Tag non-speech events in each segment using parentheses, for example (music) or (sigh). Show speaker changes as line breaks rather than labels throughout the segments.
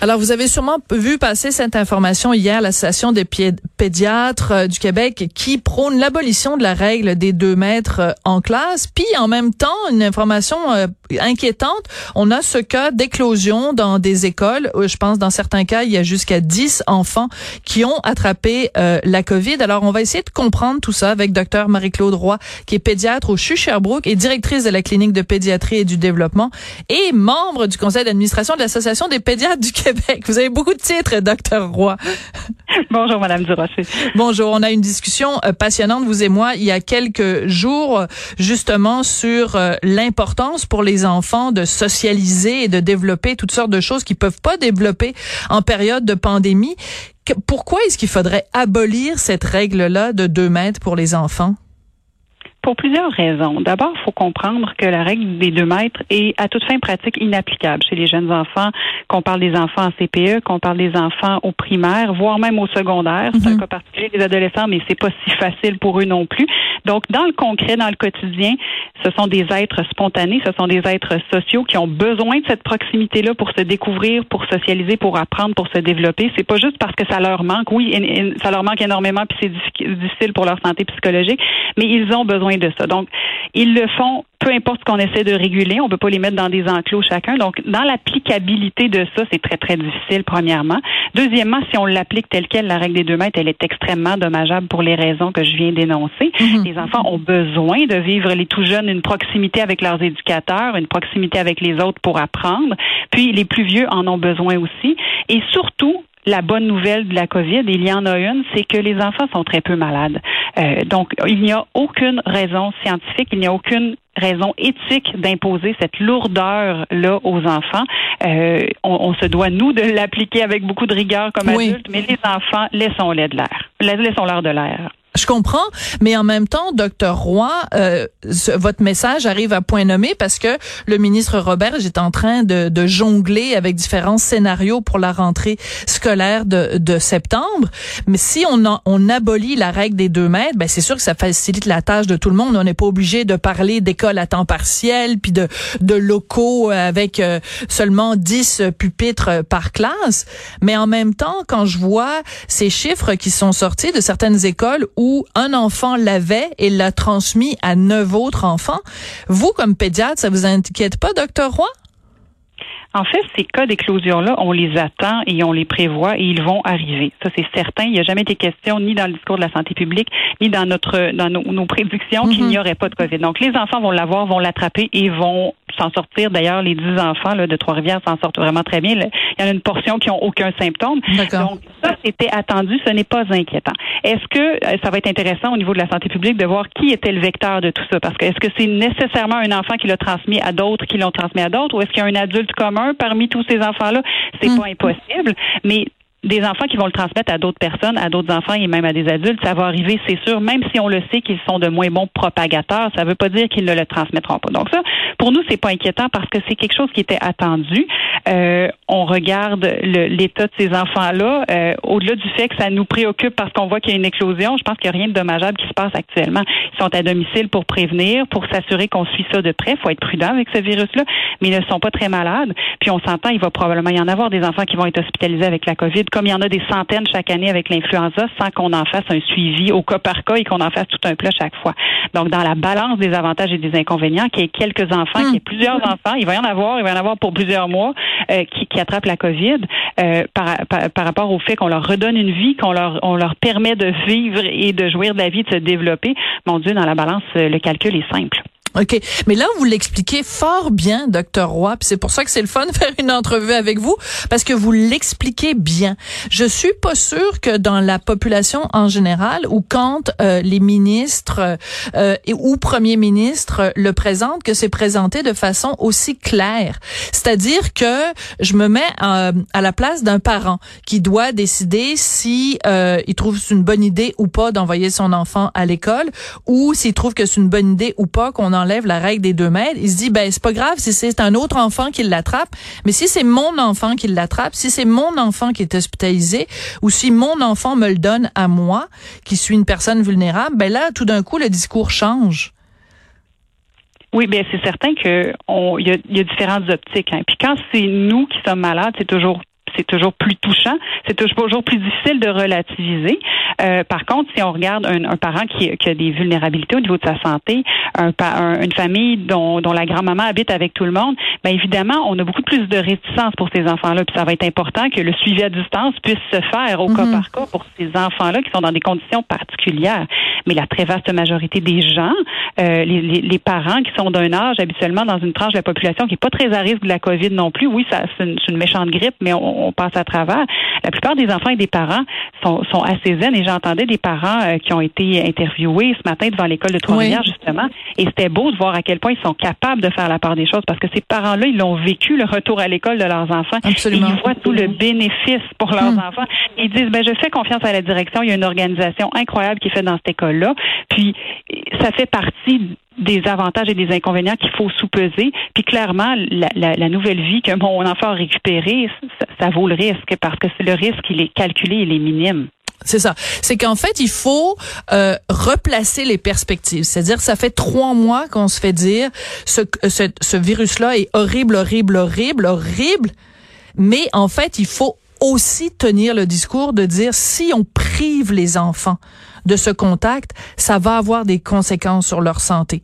Alors, vous avez sûrement vu passer cette information hier, l'Association des pédiatres euh, du Québec qui prône l'abolition de la règle des deux mètres euh, en classe. Puis, en même temps, une information euh, inquiétante, on a ce cas d'éclosion dans des écoles. Je pense, dans certains cas, il y a jusqu'à 10 enfants qui ont attrapé la COVID. Alors, on va essayer de comprendre tout ça avec Dr Marie-Claude Roy, qui est pédiatre au CHU Sherbrooke et directrice de la clinique de pédiatrie et du développement et membre du conseil d'administration de l'Association des pédiatres du Québec. Vous avez beaucoup de titres, docteur Roy.
Bonjour, Madame Durocher.
Bonjour. On a une discussion euh, passionnante, vous et moi, il y a quelques jours, justement, sur euh, l'importance pour les enfants de socialiser et de développer toutes sortes de choses qu'ils peuvent pas développer en période de pandémie. pourquoi est-ce qu'il faudrait abolir cette règle-là de deux mètres pour les enfants?
Pour plusieurs raisons. D'abord, il faut comprendre que la règle des deux mètres est à toute fin pratique inapplicable chez les jeunes enfants, qu'on parle des enfants en CPE, qu'on parle des enfants au primaire, voire même au secondaire. C'est un mhm. cas particulier des adolescents, mais c'est pas si facile pour eux non plus. Donc, dans le concret, dans le quotidien, ce sont des êtres spontanés, ce sont des êtres sociaux qui ont besoin de cette proximité-là pour se découvrir, pour socialiser, pour apprendre, pour se développer. C'est pas juste parce que ça leur manque. Oui, ça leur manque énormément, puis c'est difficile pour leur santé psychologique, mais ils ont besoin de ça. Donc, ils le font peu importe ce qu'on essaie de réguler, on ne peut pas les mettre dans des enclos chacun. Donc, dans l'applicabilité de ça, c'est très, très difficile, premièrement. Deuxièmement, si on l'applique telle quelle, la règle des deux mètres, elle est extrêmement dommageable pour les raisons que je viens d'énoncer. Mhm. Les enfants ont besoin de vivre, les tout jeunes, une proximité avec leurs éducateurs, une proximité avec les autres pour apprendre. Puis, les plus vieux en ont besoin aussi. Et surtout, la bonne nouvelle de la COVID, il y en a une, c'est que les enfants sont très peu malades. Euh, donc, il n'y a aucune raison scientifique, il n'y a aucune raison éthique d'imposer cette lourdeur-là aux enfants. Euh, on, se doit, nous, de l'appliquer avec beaucoup de rigueur comme adultes, mais les enfants, laissons-les de l'air. Laissons-leur de l'air.
Je comprends, mais en même temps, docteur Roy, euh, votre message arrive à point nommé parce que le ministre Robert est en train de, de, jongler avec différents scénarios pour la rentrée scolaire de, de septembre. Mais si on, on abolit la règle des deux mètres, ben c'est sûr que ça facilite la tâche de tout le monde. On n'est pas obligé de parler d'école à temps partiel puis de, de locaux avec euh, seulement 10 pupitres par classe. Mais en même temps, quand je vois ces chiffres qui sont sortis de certaines écoles un enfant l'avait et l'a transmis à neuf autres enfants. Vous, comme pédiatre, ça vous inquiète pas, docteur Roy?
En fait, ces cas d'éclosion-là, on les attend et on les prévoit et ils vont arriver. Ça, c'est certain. Il n'y a jamais été question, ni dans le discours de la santé publique, ni dans notre dans nos, prédictions, qu'il n'y aurait pas de COVID. Donc, les enfants vont l'avoir, vont l'attraper et vont s'en sortir. D'ailleurs, les dix enfants là, de Trois-Rivières s'en sortent vraiment très bien. Il y en a une portion qui n'ont aucun symptôme. Donc, ça, c'était attendu. Ce n'est pas inquiétant. Est-ce que euh, ça va être intéressant au niveau de la santé publique de voir qui était le vecteur de tout ça? Parce que est-ce que c'est nécessairement un enfant qui l'a transmis à d'autres qui l'ont transmis à d'autres? Ou est-ce qu'il y a un adulte commun parmi tous ces enfants-là? C'est hmm. pas impossible, mais des enfants qui vont le transmettre à d'autres personnes, à d'autres enfants et même à des adultes, ça va arriver, c'est sûr, même si on le sait qu'ils sont de moins bons propagateurs, ça ne veut pas dire qu'ils ne le transmettront pas. Donc ça, pour nous, c'est pas inquiétant parce que c'est quelque chose qui était attendu. Euh, on regarde l'état de ces enfants-là, euh, au-delà du fait que ça nous préoccupe parce qu'on voit qu'il y a une éclosion, je pense qu'il n'y a rien de dommageable qui se passe actuellement. Ils sont à domicile pour prévenir, pour s'assurer qu'on suit ça de près. Il faut être prudent avec ce virus-là, mais ils ne sont pas très malades. Puis on s'entend, il va probablement y en avoir des enfants qui vont être hospitalisés avec la COVID comme il y en a des centaines chaque année avec l'influenza, sans qu'on en fasse un suivi au cas par cas et qu'on en fasse tout un plat chaque fois. Donc, dans la balance des avantages et des inconvénients, qu'il y ait quelques enfants, qu'il y ait hmm. plusieurs enfants, il va y en avoir, il va y en avoir pour plusieurs mois euh, qui, qui, attrapent la COVID euh, par, par, rapport au fait qu'on leur redonne une vie, qu'on leur, on leur permet de vivre et de jouir de la vie, de se développer. Mon Dieu, dans la balance, le calcul est simple.
OK. Mais là, vous l'expliquez fort bien, docteur Roy, puis c'est pour ça que c'est le fun de faire une entrevue avec vous, parce que vous l'expliquez bien. Je suis pas sûre que dans la population en général, ou quand euh, les ministres euh, ou premiers ministres le présentent, que c'est présenté de façon aussi claire. C'est-à-dire que je me mets euh, à la place d'un parent qui doit décider si il trouve c'est une bonne idée ou pas d'envoyer son enfant à l'école, ou s'il trouve que c'est une bonne idée ou pas qu'on enlève la règle des deux mètres, il se dit ben c'est pas grave si c'est un autre enfant qui l'attrape, mais si c'est mon enfant qui l'attrape, si c'est mon enfant qui est hospitalisé ou si mon enfant me le donne à moi, qui suis une personne vulnérable, ben là tout d'un coup le discours change.
Oui, bien c'est certain que il y a, y a, différentes optiques. Hein. Puis quand c'est nous qui sommes malades, c'est toujours c'est toujours plus touchant, c'est toujours plus difficile de relativiser. Euh, par contre, si on regarde un, un parent qui, qui, a des vulnérabilités au niveau de sa santé, un, une famille dont, dont la grand-maman habite avec tout le monde, bien évidemment, on a beaucoup plus de réticence pour ces enfants-là. Puis ça va être important que le suivi à distance puisse se faire au cas mhm. par cas pour ces enfants-là qui sont dans des conditions particulières. Mais la très vaste majorité des gens, euh, les, les, les, parents qui sont d'un âge habituellement dans une tranche de la population qui est pas très à risque de la COVID non plus, oui, ça c'est une, une, méchante grippe, mais on, on, passe à travers. La plupart des enfants et des parents sont, sont assez zen et j'entendais des parents euh, qui ont été interviewés ce matin devant l'école de Trois-Rivières justement et c'était beau de voir à quel point ils sont capables de faire la part des choses parce que ces parents-là, ils l'ont vécu le retour à l'école de leurs enfants.
Absolument.
Et ils voient tout le bénéfice pour leurs hmm. enfants. ils disent ben je fais confiance à la direction, il y a une organisation incroyable qui est faite dans cette école-là. Puis ça fait partie des avantages et des inconvénients qu'il faut sous-peser. Puis clairement, la, nouvelle vie que mon (laughs) enfant a récupérée, ça, ça vaut le risque parce que le risque, il est calculé, il est minime.
C'est ça. C'est qu'en fait, il faut euh, replacer les perspectives. C'est-à-dire, ça fait trois mois qu'on se fait dire ce, ce, ce virus-là est horrible, horrible, horrible, horrible. Mais en fait, il faut aussi tenir le discours de dire si on prive les enfants de ce contact, ça va avoir des conséquences sur leur santé.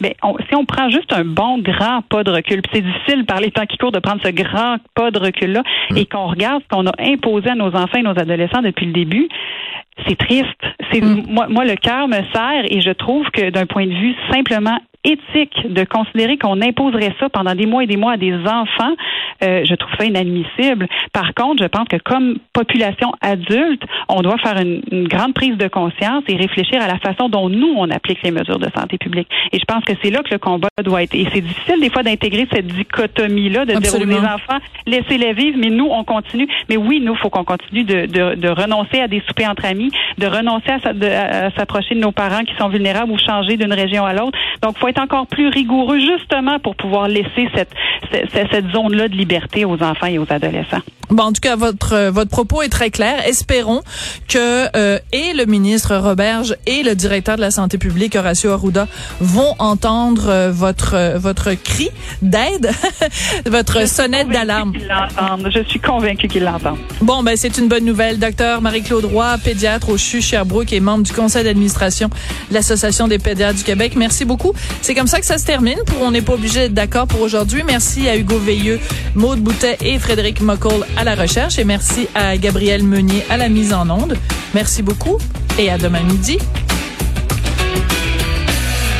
Mais si on prend juste un bon grand pas de recul, c'est difficile par les temps qui courent de prendre ce grand pas de recul-là mm. et qu'on regarde ce qu'on a imposé à nos enfants et nos adolescents depuis le début, c'est triste. C'est mm. moi, moi, le cœur me serre et je trouve que d'un point de vue simplement éthique de considérer qu'on imposerait ça pendant des mois et des mois à des enfants, euh, je trouve ça inadmissible. Par contre, je pense que comme population adulte, on doit faire une, une, grande prise de conscience et réfléchir à la façon dont nous, on applique les mesures de santé publique. Et je pense que c'est là que le combat doit être. Et c'est difficile des fois d'intégrer cette dichotomie-là, de dire aux enfants, laissez-les vivre, mais nous, on continue. Mais oui, nous, il faut qu'on continue de, de, de, renoncer à des soupers entre amis, de renoncer à, à s'approcher de nos parents qui sont vulnérables ou changer d'une région à l'autre. Donc, faut encore plus rigoureux justement pour pouvoir laisser cette, cette, zone-là de liberté aux enfants et aux adolescents.
Bon, en tout cas, votre euh, votre propos est très clair. Espérons que euh, et le ministre Roberge et le directeur de la santé publique Horacio Arruda vont entendre euh, votre euh, votre cri d'aide, (laughs) votre sonnette d'alarme.
Je suis convaincue qu'ils l'entendent.
Bon, ben c'est une bonne nouvelle. Docteur Marie-Claude Roy, pédiatre au CHU Sherbrooke et membre du conseil d'administration de l'Association des pédiatres du Québec. Merci beaucoup. C'est comme ça que ça se termine. Pour on n'est pas obligé d'être d'accord pour aujourd'hui. Merci à Hugo Veilleux, Maude Boutet et Frédéric Moccol à la recherche et merci à Gabriel Meunier à la mise en onde. Merci beaucoup et à demain midi.